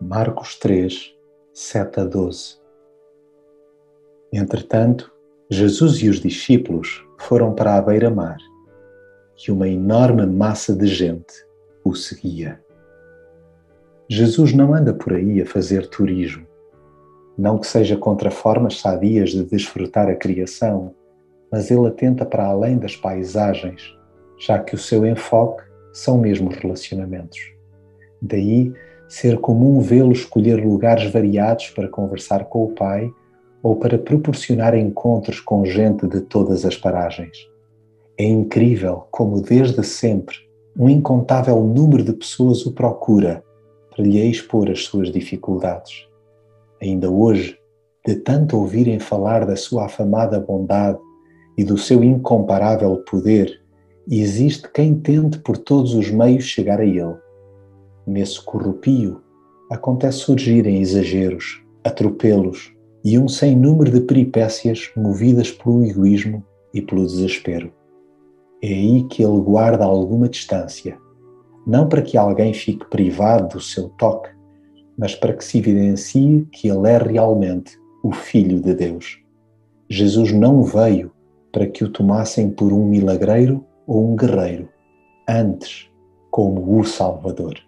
Marcos 3, 7 a 12. Entretanto, Jesus e os discípulos foram para a beira-mar e uma enorme massa de gente o seguia. Jesus não anda por aí a fazer turismo. Não que seja contra formas sadias de desfrutar a criação, mas ele atenta para além das paisagens, já que o seu enfoque são mesmo os relacionamentos. Daí ser comum vê-lo escolher lugares variados para conversar com o Pai ou para proporcionar encontros com gente de todas as paragens. É incrível como, desde sempre, um incontável número de pessoas o procura para lhe expor as suas dificuldades. Ainda hoje, de tanto ouvirem falar da sua afamada bondade e do seu incomparável poder, existe quem tente por todos os meios chegar a ele nesse corrupio, acontece surgirem exageros, atropelos e um sem número de peripécias movidas pelo egoísmo e pelo desespero. É aí que ele guarda alguma distância, não para que alguém fique privado do seu toque, mas para que se evidencie que ele é realmente o Filho de Deus. Jesus não veio para que o tomassem por um milagreiro ou um guerreiro, antes como o Salvador.